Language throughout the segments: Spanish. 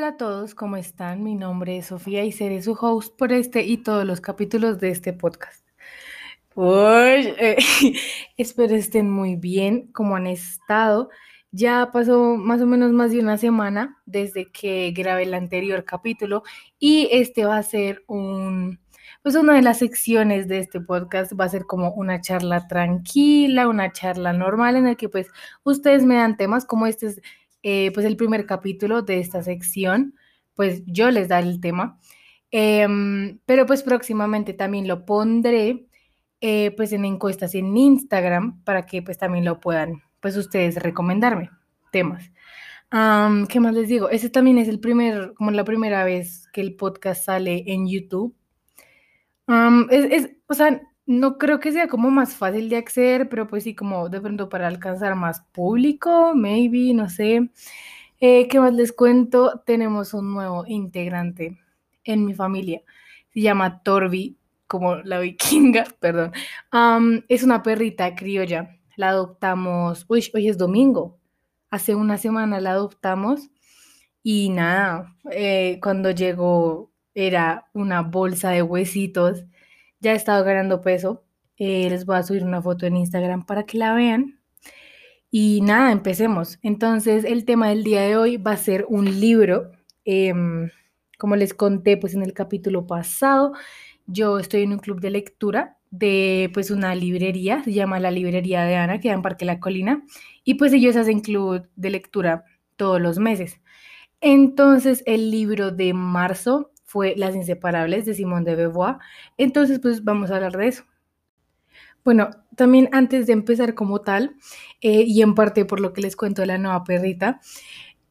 Hola a todos, ¿cómo están? Mi nombre es Sofía y seré su host por este y todos los capítulos de este podcast. Uy, eh, espero estén muy bien, como han estado. Ya pasó más o menos más de una semana desde que grabé el anterior capítulo y este va a ser un, pues una de las secciones de este podcast va a ser como una charla tranquila, una charla normal en el que pues ustedes me dan temas como este es eh, pues el primer capítulo de esta sección, pues yo les daré el tema. Em, pero pues próximamente también lo pondré eh, pues en encuestas en Instagram para que pues también lo puedan pues ustedes recomendarme temas. ¿Qué más les digo? Ese también es el primer, como la primera vez que el podcast sale en YouTube. es, es, o sea, no creo que sea como más fácil de acceder, pero pues sí, como de pronto para alcanzar más público, maybe, no sé. Eh, ¿Qué más les cuento? Tenemos un nuevo integrante en mi familia. Se llama Torbi, como la vikinga, perdón. es una perrita criolla. La adoptamos, uy, hoy es domingo. Hace una semana la adoptamos y nada, eh, cuando llegó era una bolsa de huesitos ya he estado ganando peso. Eh, les voy a subir una foto en Instagram para que la vean. Y nada, empecemos. Entonces, el tema del día de hoy va a ser un libro. Em, como les conté pues en el capítulo pasado, yo estoy en un club de lectura de pues una librería, se llama la librería de Ana, que da en Parque La Colina, y pues ellos hacen club de lectura todos los meses. Entonces, el libro de marzo fue Las Inseparables de Simone de Beauvoir. Entonces, pues vamos a hablar de eso. Bueno, también antes de empezar como tal, eh, y en parte por lo que les cuento de la nueva perrita,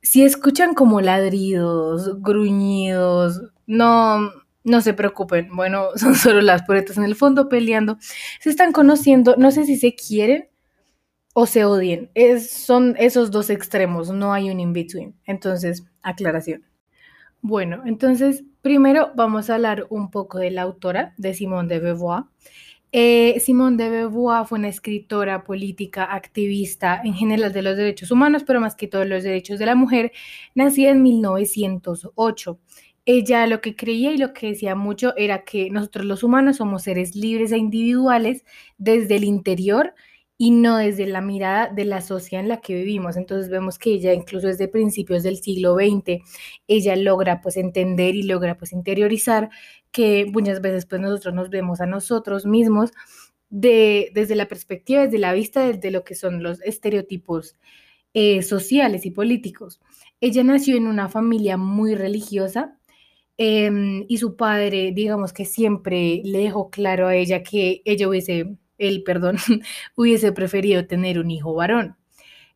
si escuchan como ladridos, gruñidos, no, no se preocupen. Bueno, son solo las perritas en el fondo peleando. Se están conociendo, no sé si se quieren o se odien. Son esos dos extremos, no hay un in-between. Entonces, aclaración. Bueno, entonces primero vamos a hablar un poco de la autora de Simone de Beauvoir. Eh, Simone de Beauvoir fue una escritora política, activista en general de los derechos humanos, pero más que todo los derechos de la mujer, nacida en 1908. Ella lo que creía y lo que decía mucho era que nosotros los humanos somos seres libres e individuales desde el interior y no desde la mirada de la sociedad en la que vivimos. Entonces vemos que ella incluso desde principios del siglo XX, ella logra pues entender y logra pues interiorizar que muchas veces pues nosotros nos vemos a nosotros mismos de, desde la perspectiva, desde la vista de, lo que son los estereotipos eh, sociales y políticos. Ella nació en una familia muy religiosa, em, y su padre, digamos que siempre le dejó claro a ella que ella hubiese él, perdón, hubiese preferido tener un hijo varón.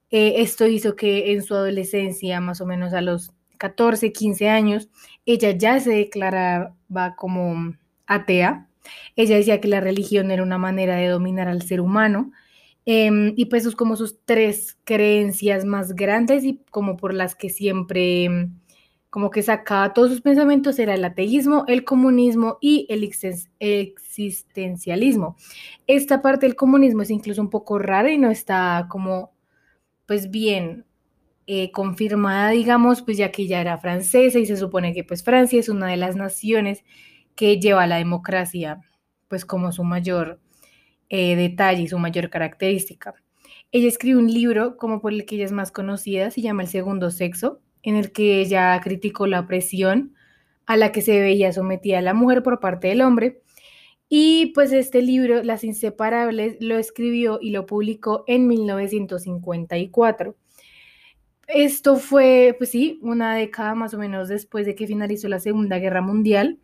Eh, esto hizo que en su adolescencia, más o menos a los 14, 15 años, ella ya se declaraba como atea. Ella decía que la religión era una manera de dominar al ser humano. Em, y pues es como sus tres creencias más grandes y como por las que siempre como que sacaba todos sus pensamientos, era el ateísmo, el comunismo y el existencialismo. Esta parte del comunismo es incluso un poco rara y no está como, pues bien eh, confirmada, digamos, pues ya que ella era francesa y se supone que pues Francia es una de las naciones que lleva la democracia pues como su mayor eh, detalle y su mayor característica. Ella escribe un libro como por el que ella es más conocida, se llama El Segundo Sexo, en el que ella criticó la opresión a la que se veía sometida la mujer por parte del hombre. Y pues este libro, Las Inseparables, lo escribió y lo publicó en 1954. Esto fue, pues sí, una década más o menos después de que finalizó la Segunda Guerra Mundial.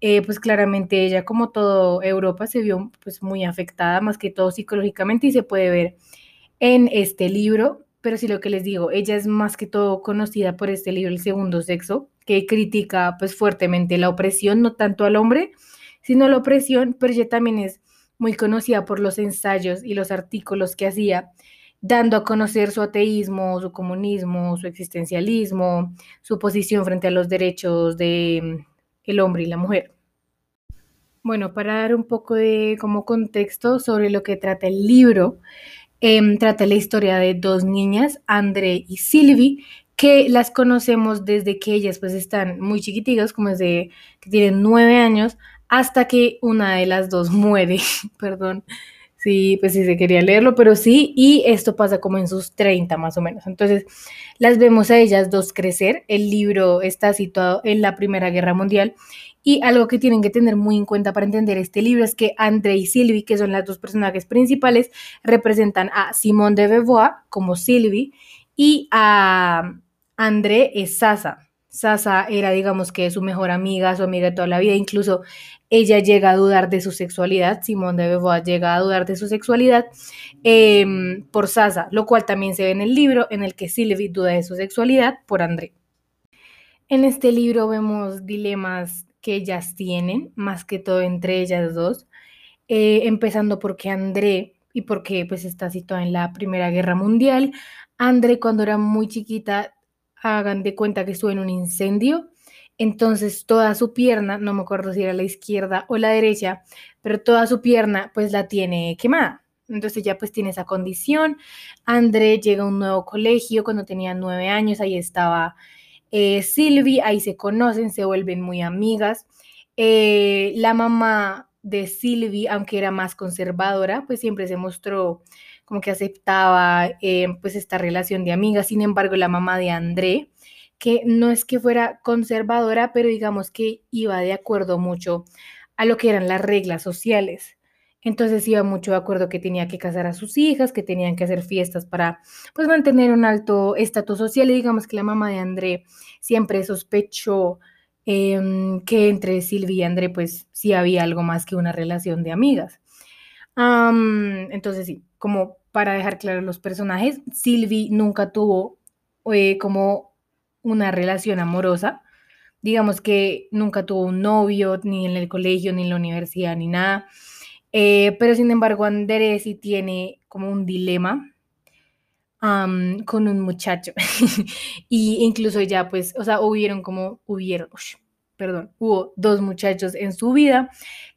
Eh, pues claramente ella, como todo Europa, se vio pues muy afectada, más que todo psicológicamente, y se puede ver en este libro pero sí lo que les digo, ella es más que todo conocida por este libro, El Segundo Sexo, que critica pues fuertemente la opresión, no tanto al hombre, sino la opresión, pero ella también es muy conocida por los ensayos y los artículos que hacía, dando a conocer su ateísmo, su comunismo, su existencialismo, su posición frente a los derechos de mm, el hombre y la mujer. Bueno, para dar un poco de como contexto sobre lo que trata el libro, Em, trata la historia de dos niñas, André y Sylvie, que las conocemos desde que ellas pues están muy chiquititas, como desde que tienen nueve años, hasta que una de las dos muere, perdón. Sí, pues se quería leerlo, pero sí, y esto pasa como en sus 30 más o menos. Entonces, las vemos a ellas dos crecer. El libro está situado en la Primera Guerra Mundial y algo que tienen que tener muy en cuenta para entender este libro es que André y Sylvie, que son las dos personajes principales, representan a Simone de Beauvoir como Sylvie y a André es Sasa. Sasa era, digamos que, su mejor amiga, su amiga de toda la vida. Incluso ella llega a dudar de su sexualidad. Simón de Beauvoir llega a dudar de su sexualidad em, por Sasa, lo cual también se ve en el libro en el que Sylvie duda de su sexualidad por André. En este libro vemos dilemas que ellas tienen, más que todo entre ellas dos, eh, empezando porque André y porque pues está situada en la Primera Guerra Mundial. André cuando era muy chiquita hagan de cuenta que estuvo en un incendio. Entonces toda su pierna, no me acuerdo si era la izquierda o la derecha, pero toda su pierna pues la tiene quemada. Entonces ya pues tiene esa condición. André llega a un nuevo colegio cuando tenía nueve años, ahí estaba eh, Silvi, ahí se conocen, se vuelven muy amigas. Eh, la mamá de Silvi, aunque era más conservadora, pues siempre se mostró como que aceptaba eh, pues esta relación de amigas. Sin embargo, la mamá de André, que no es que fuera conservadora, pero digamos que iba de acuerdo mucho a lo que eran las reglas sociales. Entonces iba mucho de acuerdo que tenía que casar a sus hijas, que tenían que hacer fiestas para pues mantener un alto estatus social. Y digamos que la mamá de André siempre sospechó em, que entre Silvia y André pues sí había algo más que una relación de amigas. entonces sí, como para dejar claro los personajes, Sylvie nunca tuvo eh, como una relación amorosa. Digamos que nunca tuvo un novio, ni en el colegio, ni en la universidad, ni nada. Eh, pero sin embargo, Andrés sí tiene como un dilema con un muchacho. y incluso ya, pues, o sea, hubieron como, hubieron, perdón, hubo dos muchachos en su vida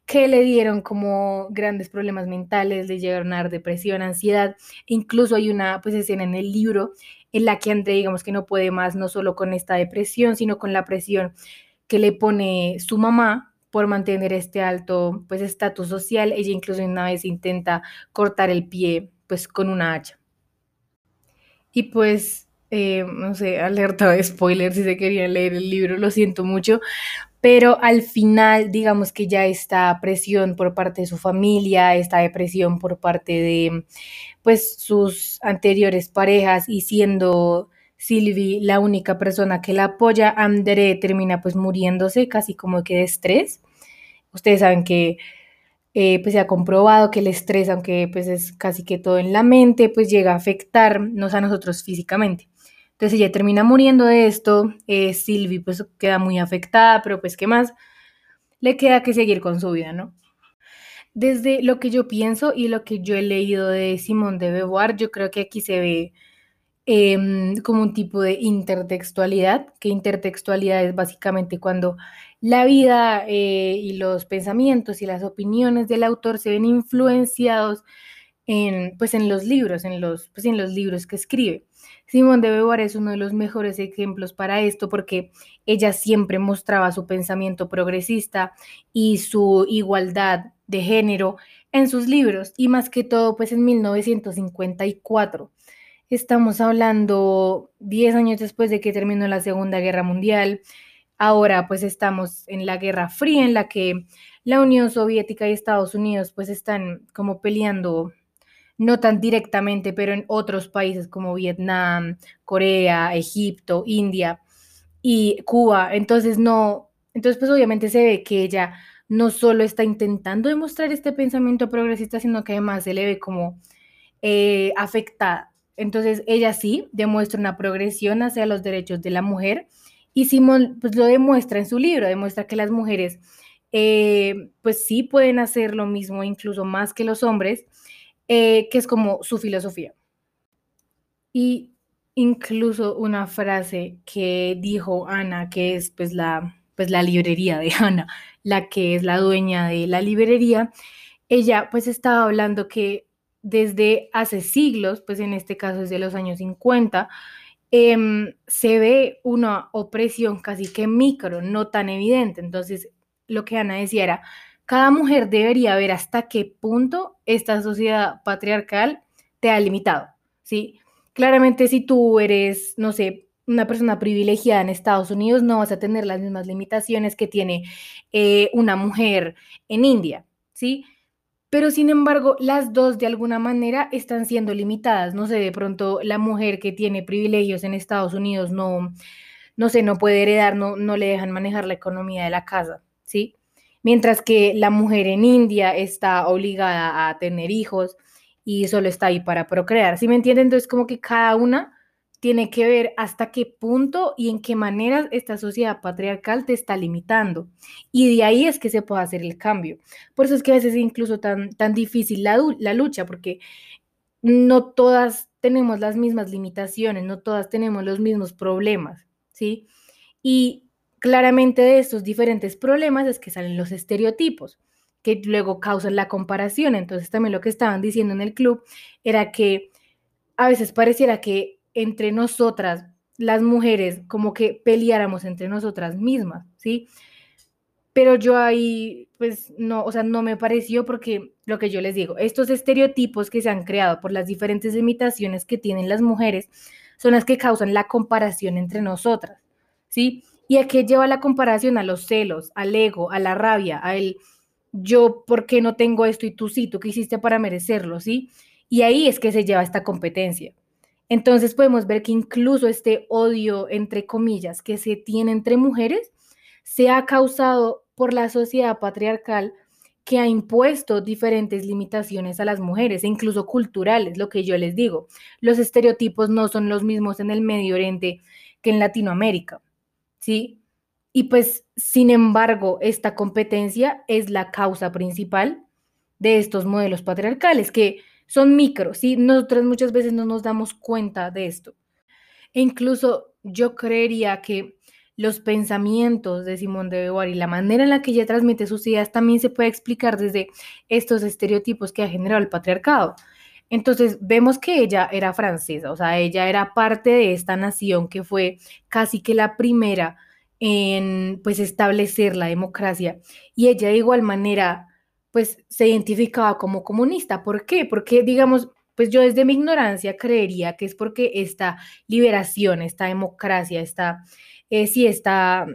que le dieron como grandes problemas mentales, le llegaron a dar depresión, ansiedad, incluso hay una pues escena en el libro en la que André digamos que no puede más, no solo con esta depresión, sino con la presión que le pone su mamá por mantener este alto pues estatus social, ella incluso una vez intenta cortar el pie pues con una hacha. Y pues eh, no sé, alerta de spoiler si se querían leer el libro, lo siento mucho, pero al final digamos que ya esta presión por parte de su familia, esta depresión por parte de pues sus anteriores parejas y siendo Sylvie la única persona que la apoya, André termina pues muriéndose casi como que de estrés. Ustedes saben que eh, pues se ha comprobado que el estrés, aunque pues es casi que todo en la mente, pues llega a afectarnos a nosotros físicamente. Entonces ella termina muriendo de esto, eh, Sylvie pues queda muy afectada, pero pues qué más, le queda que seguir con su vida, ¿no? Desde lo que yo pienso y lo que yo he leído de Simone de Beauvoir, yo creo que aquí se ve em, como un tipo de intertextualidad, que intertextualidad es básicamente cuando la vida eh, y los pensamientos y las opiniones del autor se ven influenciados en, pues en los libros, en los, pues en los libros que escribe. Simón de Beauvoir es uno de los mejores ejemplos para esto porque ella siempre mostraba su pensamiento progresista y su igualdad de género en sus libros y más que todo pues en 1954. Estamos hablando 10 años después de que terminó la Segunda Guerra Mundial. Ahora pues estamos en la Guerra Fría en la que la Unión Soviética y Estados Unidos pues están como peleando no tan directamente, pero en otros países como Vietnam, Corea, Egipto, India y Cuba. Entonces, no, entonces pues obviamente se ve que ella no solo está intentando demostrar este pensamiento progresista, sino que además se le ve como eh, afectada. Entonces, ella sí demuestra una progresión hacia los derechos de la mujer y Simón pues lo demuestra en su libro, demuestra que las mujeres eh, pues sí pueden hacer lo mismo, incluso más que los hombres, eh, que es como su filosofía. Y incluso una frase que dijo Ana, que es pues la, pues la librería de Ana, la que es la dueña de la librería, ella pues estaba hablando que desde hace siglos, pues en este caso desde los años 50, em, se ve una opresión casi que micro, no tan evidente. Entonces, lo que Ana decía era, cada mujer debería ver hasta qué punto esta sociedad patriarcal te ha limitado, ¿sí? Claramente si tú eres, no sé, una persona privilegiada en Estados Unidos, no vas a tener las mismas limitaciones que tiene eh, una mujer en India, ¿sí? Pero sin embargo, las dos de alguna manera están siendo limitadas. No sé, de pronto la mujer que tiene privilegios en Estados Unidos no, no sé, no puede heredar, no, no le dejan manejar la economía de la casa, ¿sí? Mientras que la mujer en India está obligada a tener hijos y solo está ahí para procrear, ¿sí me entienden? Entonces como que cada una tiene que ver hasta qué punto y en qué manera esta sociedad patriarcal te está limitando. Y de ahí es que se puede hacer el cambio. Por eso es que a veces es incluso tan, tan difícil la, la lucha, porque no todas tenemos las mismas limitaciones, no todas tenemos los mismos problemas, ¿sí? Y claramente de estos diferentes problemas es que salen los estereotipos que luego causan la comparación. Entonces también lo que estaban diciendo en el club era que a veces pareciera que entre nosotras, las mujeres, como que peleáramos entre nosotras mismas, ¿sí? Pero yo ahí, pues no, o sea, no me pareció porque lo que yo les digo, estos estereotipos que se han creado por las diferentes limitaciones que tienen las mujeres son las que causan la comparación entre nosotras, ¿sí? ¿Y a qué lleva la comparación? A los celos, al ego, a la rabia, a el yo, ¿por qué no tengo esto y tú sí? ¿Tú qué hiciste para merecerlo? ¿Sí? Y ahí es que se lleva esta competencia. Entonces podemos ver que incluso este odio, entre comillas, que se tiene entre mujeres, se ha causado por la sociedad patriarcal que ha impuesto diferentes limitaciones a las mujeres, e incluso culturales, lo que yo les digo. Los estereotipos no son los mismos en el Medio Oriente que en Latinoamérica, ¿sí? Y pues, sin embargo, esta competencia es la causa principal de estos modelos patriarcales, que son micros, ¿sí? Nosotros muchas veces no nos damos cuenta de esto. E incluso yo creería que los pensamientos de Simone de Beauvoir y la manera en la que ella transmite sus ideas también se puede explicar desde estos estereotipos que ha generado el patriarcado. Entonces vemos que ella era francesa, o sea, ella era parte de esta nación que fue casi que la primera en pues establecer la democracia y ella de igual manera pues se identificaba como comunista. ¿Por qué? Porque, digamos, pues yo desde mi ignorancia creería que es porque esta liberación, esta democracia, esta, eh, sí, esta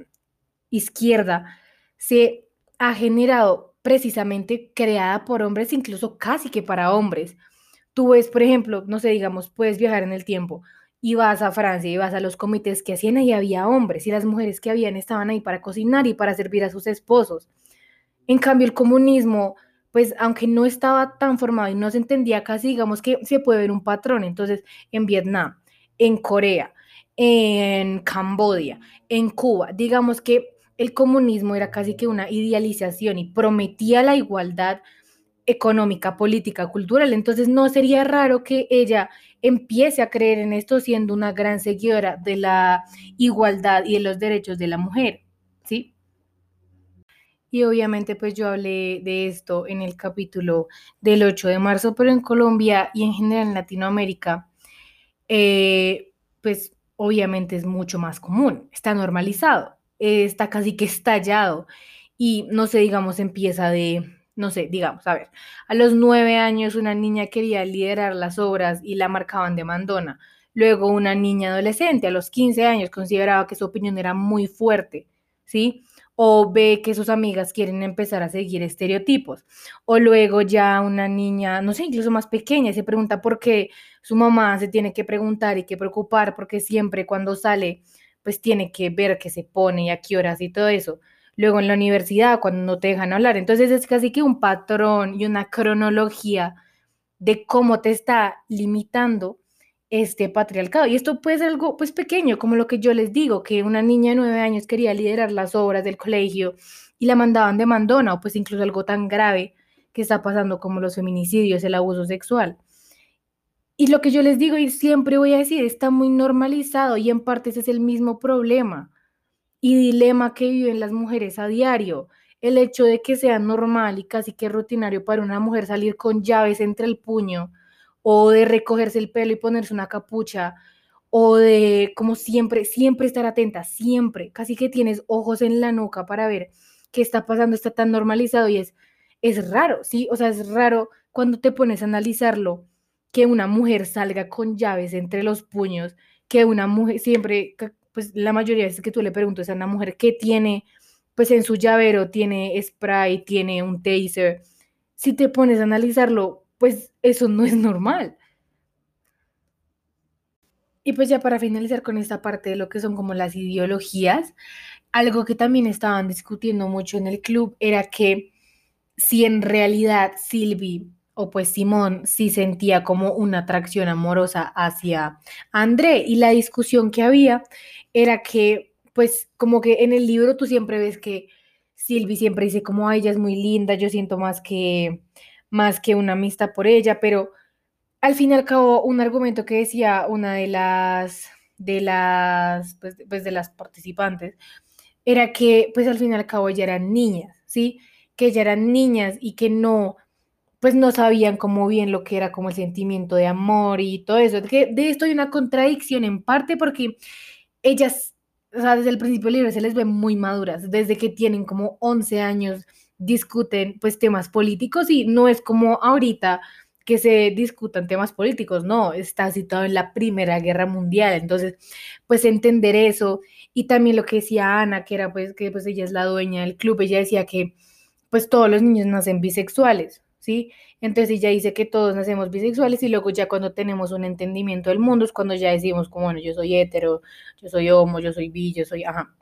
izquierda se ha generado precisamente creada por hombres, incluso casi que para hombres. Tú ves, por ejemplo, no sé, digamos, puedes viajar en el tiempo y vas a Francia y vas a los comités que hacían ahí había hombres y las mujeres que habían estaban ahí para cocinar y para servir a sus esposos. En cambio, el comunismo, pues aunque no estaba tan formado y no se entendía casi, digamos que se puede ver un patrón. Entonces, en Vietnam, en Corea, en Camboya, en Cuba, digamos que el comunismo era casi que una idealización y prometía la igualdad económica, política, cultural. Entonces no sería raro que ella empiece a creer en esto siendo una gran seguidora de la igualdad y de los derechos de la mujer. Y obviamente pues yo hablé de esto en el capítulo del 8 de marzo, pero en Colombia y en general en Latinoamérica, eh, pues obviamente es mucho más común, está normalizado, está casi que estallado y no sé, digamos, empieza de, no sé, digamos, a ver, a los nueve años una niña quería liderar las obras y la marcaban de mandona. Luego una niña adolescente a los 15 años consideraba que su opinión era muy fuerte, ¿sí? O ve que sus amigas quieren empezar a seguir estereotipos. O luego ya una niña, no sé, incluso más pequeña, se pregunta por qué su mamá se tiene que preguntar y que preocupar, porque siempre cuando sale, pues tiene que ver qué se pone y a qué horas y todo eso. Luego en la universidad, cuando no te dejan hablar. Entonces es casi que un patrón y una cronología de cómo te está limitando este patriarcado. Y esto puede ser algo pues pequeño, como lo que yo les digo, que una niña de nueve años quería liderar las obras del colegio y la mandaban de mandona, o pues incluso algo tan grave que está pasando como los feminicidios, el abuso sexual. Y lo que yo les digo y siempre voy a decir, está muy normalizado y en parte ese es el mismo problema y dilema que viven las mujeres a diario. El hecho de que sea normal y casi que rutinario para una mujer salir con llaves entre el puño, o de recogerse el pelo y ponerse una capucha, o de como siempre, siempre estar atenta, siempre, casi que tienes ojos en la nuca para ver qué está pasando, está tan normalizado y es, es raro, ¿sí? O sea, es raro cuando te pones a analizarlo que una mujer salga con llaves entre los puños, que una mujer siempre, pues la mayoría de veces que tú le preguntas a una mujer qué tiene, pues en su llavero tiene spray, tiene un taser. Si te pones a analizarlo, pues eso no es normal. Y pues ya para finalizar con esta parte de lo que son como las ideologías, algo que también estaban discutiendo mucho en el club era que si en realidad Silvi o pues Simón sí sentía como una atracción amorosa hacia André y la discusión que había era que pues como que en el libro tú siempre ves que Silvi siempre dice como ella es muy linda, yo siento más que más que una amistad por ella, pero al fin y al cabo, un argumento que decía una de las, de las, pues, pues, de las participantes, era que, pues al fin y al cabo, ya eran niñas, ¿sí? Que ya eran niñas y que no, pues no sabían como bien lo que era como el sentimiento de amor y todo eso. Que de esto hay una contradicción en parte porque ellas, o sea, desde el principio del libro se les ve muy maduras, desde que tienen como 11 años discuten pues temas políticos y no es como ahorita que se discutan temas políticos, no, está situado en la Primera Guerra Mundial, entonces, pues entender eso y también lo que decía Ana, que era pues que pues ella es la dueña del club, ella decía que pues todos los niños nacen bisexuales, ¿sí? Entonces ella dice que todos nacemos bisexuales y luego ya cuando tenemos un entendimiento del mundo es cuando ya decimos como, bueno, yo soy hetero, yo soy homo, yo soy bi, yo soy, ajá.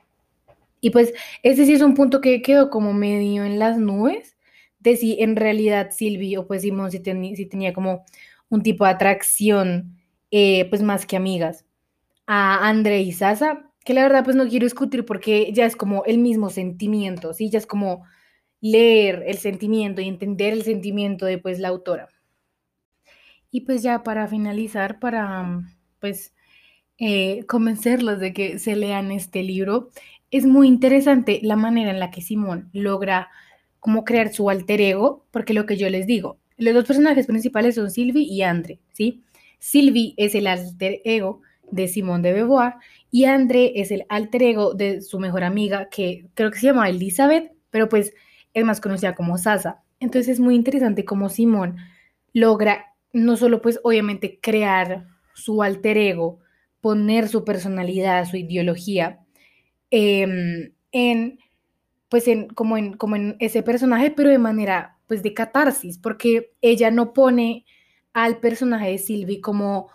Y pues ese sí es un punto que quedó como medio en las nubes, de si en realidad Silvi o pues Simón si, tenía como un tipo de atracción, eh, pues más que amigas, a André y Sasa, que la verdad pues no quiero discutir porque ya es como el mismo sentimiento, ¿sí? Ya es como leer el sentimiento y entender el sentimiento de pues la autora. Y pues ya para finalizar, para pues eh, convencerlos de que se lean este libro, es muy interesante la manera en la que Simón logra cómo crear su alter ego, porque lo que yo les digo, los dos personajes principales son Sylvie y André, ¿sí? Sylvie es el alter ego de Simone de Beauvoir y André es el alter ego de su mejor amiga que creo que se llama Elizabeth, pero pues es más conocida como Sasa. Entonces es muy interesante cómo Simone logra no solo pues obviamente crear su alter ego, poner su personalidad, su ideología em, en pues en, como, en, como en ese personaje, pero de manera pues de catarsis, porque ella no pone al personaje de Sylvie como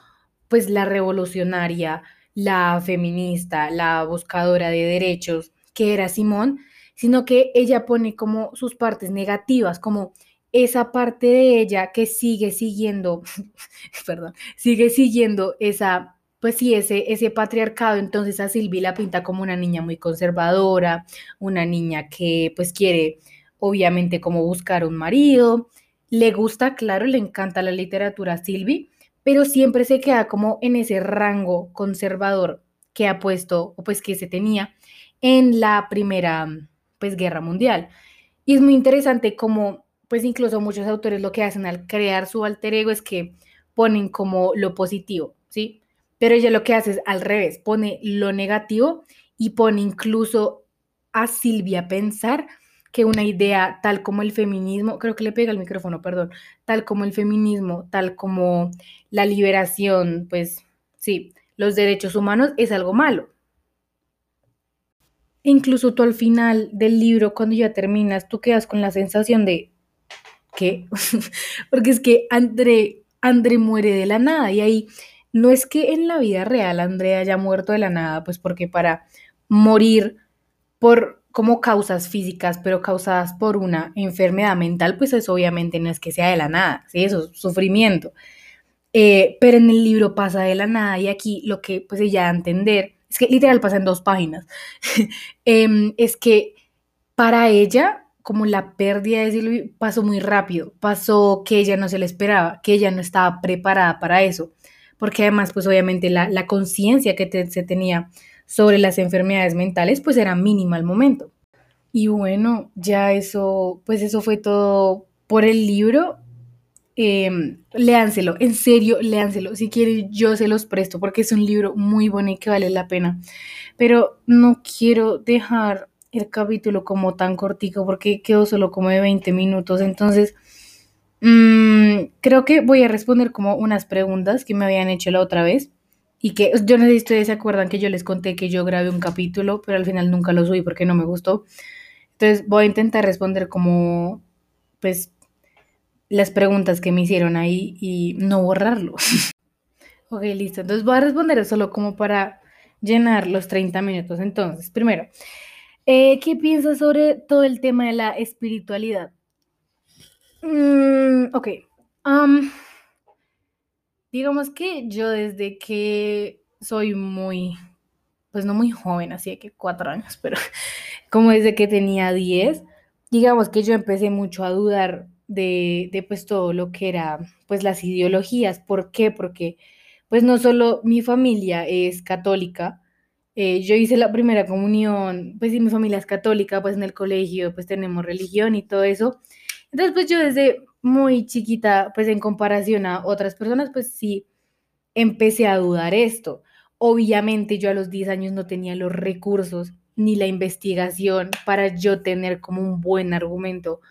pues la revolucionaria, la feminista, la buscadora de derechos que era Simón, sino que ella pone como sus partes negativas, como esa parte de ella que sigue siguiendo, perdón, sigue siguiendo esa pues sí, ese, ese patriarcado, entonces a Silvi la pinta como una niña muy conservadora, una niña que pues quiere obviamente como buscar un marido, le gusta, claro, le encanta la literatura a Silvi, pero siempre se queda como en ese rango conservador que ha puesto, o pues que se tenía en la primera pues guerra mundial. Y es muy interesante como pues incluso muchos autores lo que hacen al crear su alter ego es que ponen como lo positivo, ¿sí? Pero ella lo que hace es al revés, pone lo negativo y pone incluso a Silvia a pensar que una idea tal como el feminismo, creo que le pega el micrófono, perdón, tal como el feminismo, tal como la liberación, pues sí, los derechos humanos es algo malo. Incluso tú al final del libro, cuando ya terminas, tú quedas con la sensación de ¿qué? Porque es que André, André muere de la nada y ahí no es que en la vida real Andrea haya muerto de la nada, pues porque para morir por como causas físicas, pero causadas por una enfermedad mental, pues eso obviamente no es que sea de la nada, ¿sí? Eso es sufrimiento. Eh, pero en el libro pasa de la nada y aquí lo que pues ella da a entender, es que literal pasa en dos páginas, em, es que para ella, como la pérdida de Silvia pasó muy rápido, pasó que ella no se le esperaba, que ella no estaba preparada para eso porque además, pues obviamente la, conciencia que se tenía sobre las enfermedades mentales, pues era mínima al momento. Y bueno, ya eso, pues eso fue todo por el libro. eh, léanselo, en serio, léanselo. Si quieren, yo se los presto porque es un libro muy bueno y que vale la pena. Pero no quiero dejar el capítulo como tan cortico porque quedó solo como de 20 minutos. Entonces, mmm, creo que voy a responder como unas preguntas que me habían hecho la otra vez. Y que yo no sé si ustedes se acuerdan que yo les conté que yo grabé un capítulo, pero al final nunca lo subí porque no me gustó. Entonces voy a intentar responder como, pues, las preguntas que me hicieron ahí y no borrarlo. ok, listo. Entonces voy a responder solo como para llenar los 30 minutos. Entonces, primero, eh, ¿qué piensas sobre todo el tema de la espiritualidad? Mm, ok. Digamos que yo desde que soy muy, pues no muy joven, así que cuatro años, pero como desde que tenía 10, digamos que yo empecé mucho a dudar de, de, pues todo lo que era pues las ideologías. ¿Por qué? Porque pues no solo mi familia es católica, eh, yo hice la primera comunión, pues si mi familia es católica, pues en el colegio pues tenemos religión y todo eso. Entonces pues yo desde muy chiquita, pues en comparación a otras personas, pues sí empecé a dudar esto. Obviamente yo a los 10 años no tenía los recursos ni la investigación para yo tener como un buen argumento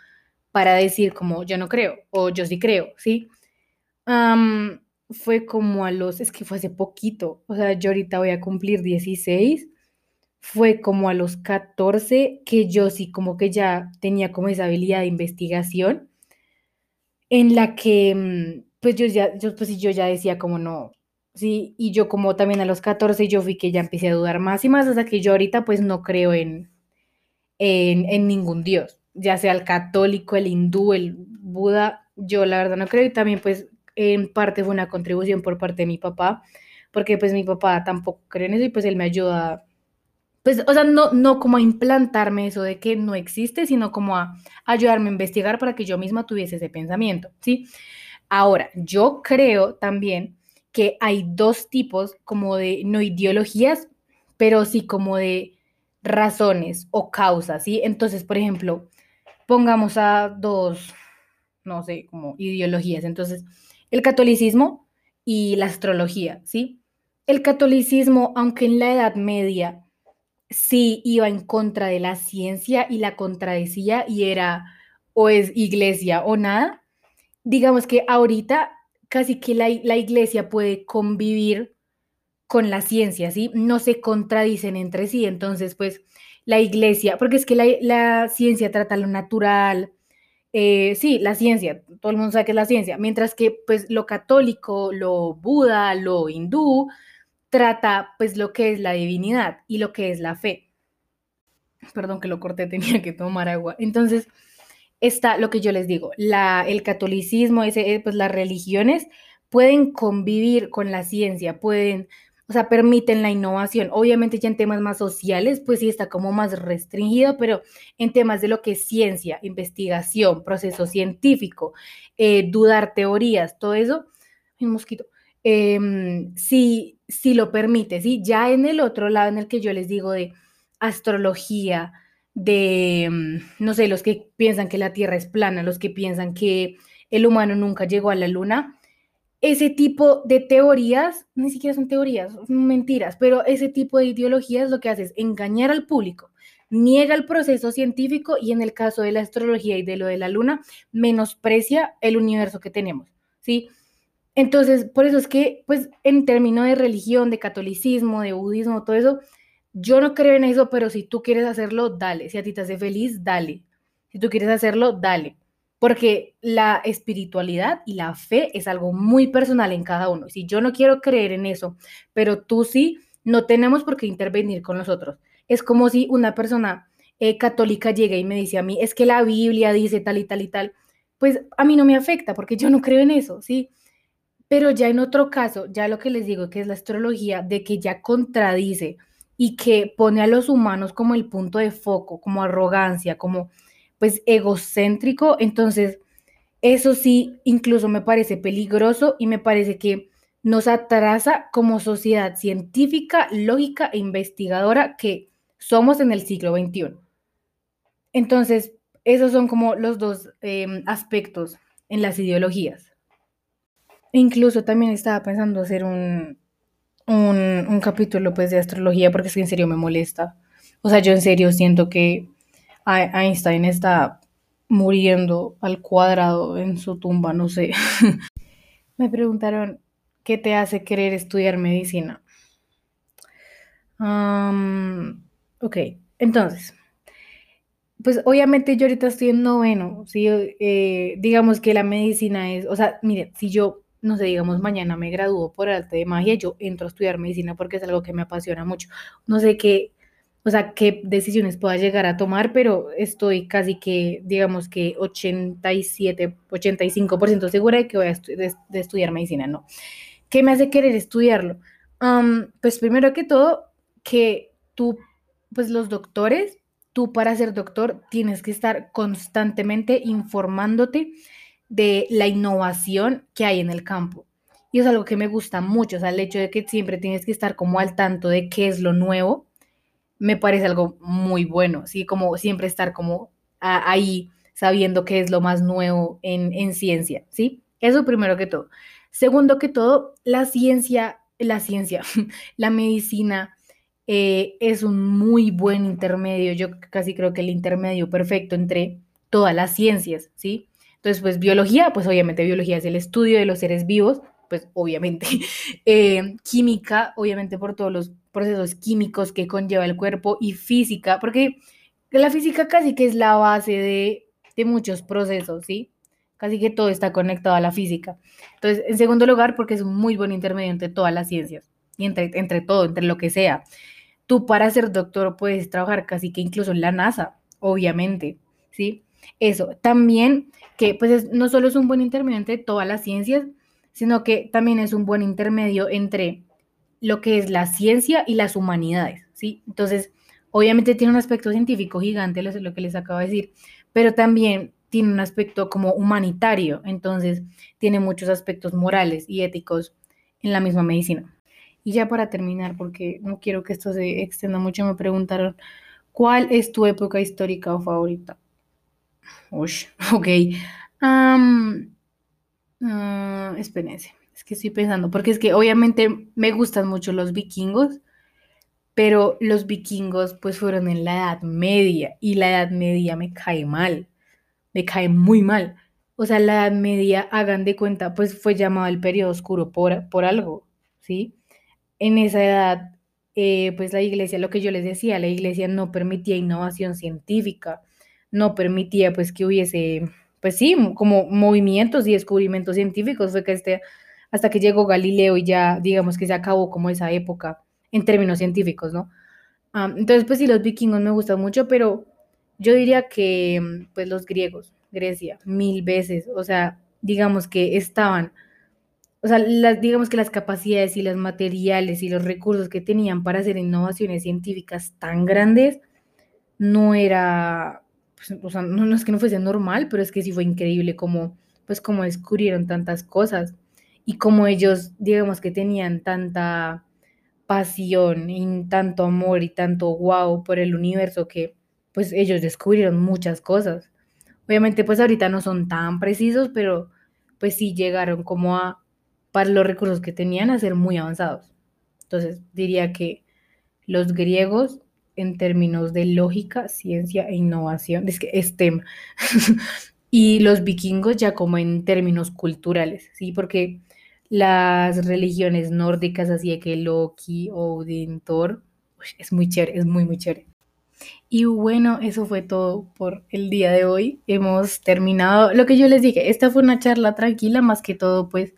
para decir como yo no creo o yo sí creo, ¿sí? Fue como a los, es que fue hace poquito, o sea, yo ahorita voy a cumplir 16, fue como a los 14 que yo sí como que ya tenía como esa habilidad de investigación en la que mm, pues yo ya, yo, pues yo ya decía como no, sí, y yo como también a los 14 yo fui que ya empecé a dudar más y más hasta que yo ahorita pues no creo en, en, en ningún dios, ya sea el católico, el hindú, el Buda, yo la verdad no creo y también pues en parte fue una contribución por parte de mi papá, porque pues mi papá tampoco cree en eso y pues él me ayuda, pues, o sea, no, no como a implantarme eso de que no existe, sino como a ayudarme a investigar para que yo misma tuviese ese pensamiento, ¿sí? Ahora, yo creo también que hay dos tipos como de, no ideologías, pero sí como de razones o causas, ¿sí? Entonces, por ejemplo, pongamos a dos, no sé, como ideologías. Entonces, el catolicismo y la astrología, ¿sí? El catolicismo, aunque en la Edad Media sí iba en contra de la ciencia y la contradecía y era o es iglesia o nada, digamos que ahorita casi que la, la iglesia puede convivir con la ciencia, ¿sí? No se contradicen entre sí, entonces pues la iglesia, porque es que la, la ciencia trata lo natural, eh, sí, la ciencia, todo el mundo sabe que es la ciencia, mientras que pues lo católico, lo buda, lo hindú, trata pues lo que es la divinidad y lo que es la fe. Perdón que lo corté, tenía que tomar agua. Entonces, está lo que yo les digo, la, el catolicismo, ese, eh, pues las religiones pueden convivir con la ciencia, pueden o sea, permiten la innovación. Obviamente ya en temas más sociales, pues sí está como más restringido, pero en temas de lo que es ciencia, investigación, proceso científico, eh, dudar teorías, todo eso, un mosquito, em, sí, sí lo permite, ¿sí? Ya en el otro lado en el que yo les digo de astrología, de, em, no sé, los que piensan que la Tierra es plana, los que piensan que el humano nunca llegó a la Luna, ese tipo de teorías, ni siquiera son teorías, mentiras, pero ese tipo de ideologías lo que hace es engañar al público, niega el proceso científico y en el caso de la astrología y de lo de la luna, menosprecia el universo que tenemos, ¿sí? Entonces, por eso es que, pues, en términos de religión, de catolicismo, de budismo, todo eso, yo no creo en eso, pero si tú quieres hacerlo, dale. Si a ti te hace feliz, dale. Si tú quieres hacerlo, dale porque la espiritualidad y la fe es algo muy personal en cada uno. Si yo no quiero creer en eso, pero tú sí, no tenemos por qué intervenir con nosotros. Es como si una persona eh, católica llega y me dice a mí, es que la Biblia dice tal y tal y tal, pues a mí no me afecta porque yo no creo en eso, ¿sí? Pero ya en otro caso, ya lo que les digo que es la astrología, de que ya contradice y que pone a los humanos como el punto de foco, como arrogancia, como pues egocéntrico, entonces eso sí incluso me parece peligroso y me parece que nos atrasa como sociedad científica, lógica e investigadora que somos en el siglo XXI. Entonces, esos son como los dos em, aspectos en las ideologías. Incluso también estaba pensando hacer un, un, un capítulo pues de astrología porque es que en serio me molesta. O sea, yo en serio siento que Einstein está muriendo al cuadrado en su tumba, no sé. me preguntaron, ¿qué te hace querer estudiar medicina? Um, ok, entonces, pues obviamente yo ahorita estoy en noveno, ¿sí? Eh, digamos que la medicina es, o sea, mire, si yo, no sé, digamos, mañana me gradúo por arte de magia, yo entro a estudiar medicina porque es algo que me apasiona mucho. No sé qué, o sea, qué decisiones pueda llegar a tomar, pero estoy casi que, digamos que 87, 85% segura de que voy a estu de, de estudiar medicina, ¿no? ¿Qué me hace querer estudiarlo? Um, pues primero que todo, que tú, pues los doctores, tú para ser doctor tienes que estar constantemente informándote de la innovación que hay en el campo. Y es algo que me gusta mucho, o sea, el hecho de que siempre tienes que estar como al tanto de qué es lo nuevo, me parece algo muy bueno, ¿sí? Como siempre estar como ahí sabiendo qué es lo más nuevo en, en ciencia, ¿sí? Eso primero que todo. Segundo que todo, la ciencia, la ciencia, la medicina eh, es un muy buen intermedio. Yo casi creo que el intermedio perfecto entre todas las ciencias, ¿sí? Entonces, pues biología, pues obviamente biología es el estudio de los seres vivos, pues obviamente. Eh, química, obviamente por todos los procesos químicos que conlleva el cuerpo y física, porque la física casi que es la base de, de muchos procesos, ¿sí? Casi que todo está conectado a la física. Entonces, en segundo lugar, porque es un muy buen intermedio entre todas las ciencias y entre, entre todo, entre lo que sea. Tú para ser doctor puedes trabajar casi que incluso en la NASA, obviamente, ¿sí? Eso, también que pues es, no solo es un buen intermedio entre todas las ciencias, sino que también es un buen intermedio entre lo que es la ciencia y las humanidades, ¿sí? Entonces, obviamente tiene un aspecto científico gigante, lo, lo que les acabo de decir, pero también tiene un aspecto como humanitario, entonces tiene muchos aspectos morales y éticos en la misma medicina. Y ya para terminar, porque no quiero que esto se extienda mucho, me preguntaron, ¿cuál es tu época histórica o favorita? Uy, ok. Um, espérense, es que estoy pensando, porque es que obviamente me gustan mucho los vikingos, pero los vikingos pues fueron en la Edad Media y la Edad Media me cae mal me cae muy mal. O sea, la Edad Media, hagan de cuenta, pues fue llamado el periodo oscuro por, por algo, ¿sí? En esa edad, eh, pues la iglesia, lo que yo les decía, la iglesia no permitía innovación científica, no permitía pues que hubiese, pues sí, como movimientos y descubrimientos científicos, fue que este, hasta que llegó Galileo y ya, digamos que se acabó como esa época en términos científicos, ¿no? Entonces, pues sí, los vikingos me gustan mucho, pero yo diría que mm, pues los griegos, Grecia, mil veces, o sea, digamos que estaban, o sea, las, digamos que las capacidades y los materiales y los recursos que tenían para hacer innovaciones científicas tan grandes, no era, pues, no, no, es que no fuese normal, pero es que sí fue increíble como, pues como descubrieron tantas cosas y como ellos, digamos que tenían tanta pasión y tanto amor y tanto wow por el universo que pues ellos descubrieron muchas cosas. Obviamente pues ahorita no son tan precisos, pero pues sí llegaron como a, para los recursos que tenían, a ser muy avanzados. Entonces diría que los griegos en términos de lógica, ciencia e innovación, es que STEM, y los vikingos ya como en términos culturales, ¿sí? Porque las religiones nórdicas, así de que Loki, Odin, Thor, es muy chévere, es muy, muy chévere. Y bueno, eso fue todo por el día de hoy. Hemos terminado lo que yo les dije. Esta fue una charla tranquila, más que todo, pues,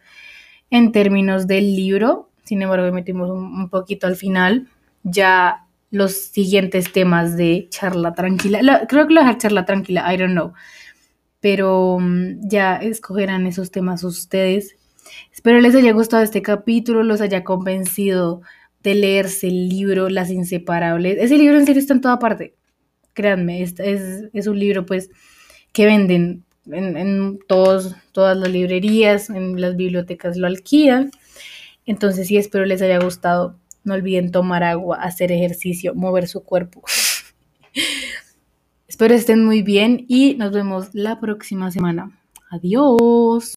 en términos del libro. Sin embargo, metimos un poquito al final. Ya los siguientes temas de charla tranquila. La, creo que lo dejar charla tranquila, I don't know. Pero um, ya escogerán esos temas ustedes. Espero les haya gustado este capítulo, los haya convencido de leerse el libro Las Inseparables. Ese libro en serio está en toda parte. Créanme, es, es, es un libro pues que venden en, en todos, todas las librerías, en las bibliotecas lo alquilan. Entonces sí, espero les haya gustado. No olviden tomar agua, hacer ejercicio, mover su cuerpo. espero estén muy bien y nos vemos la próxima semana. Adiós.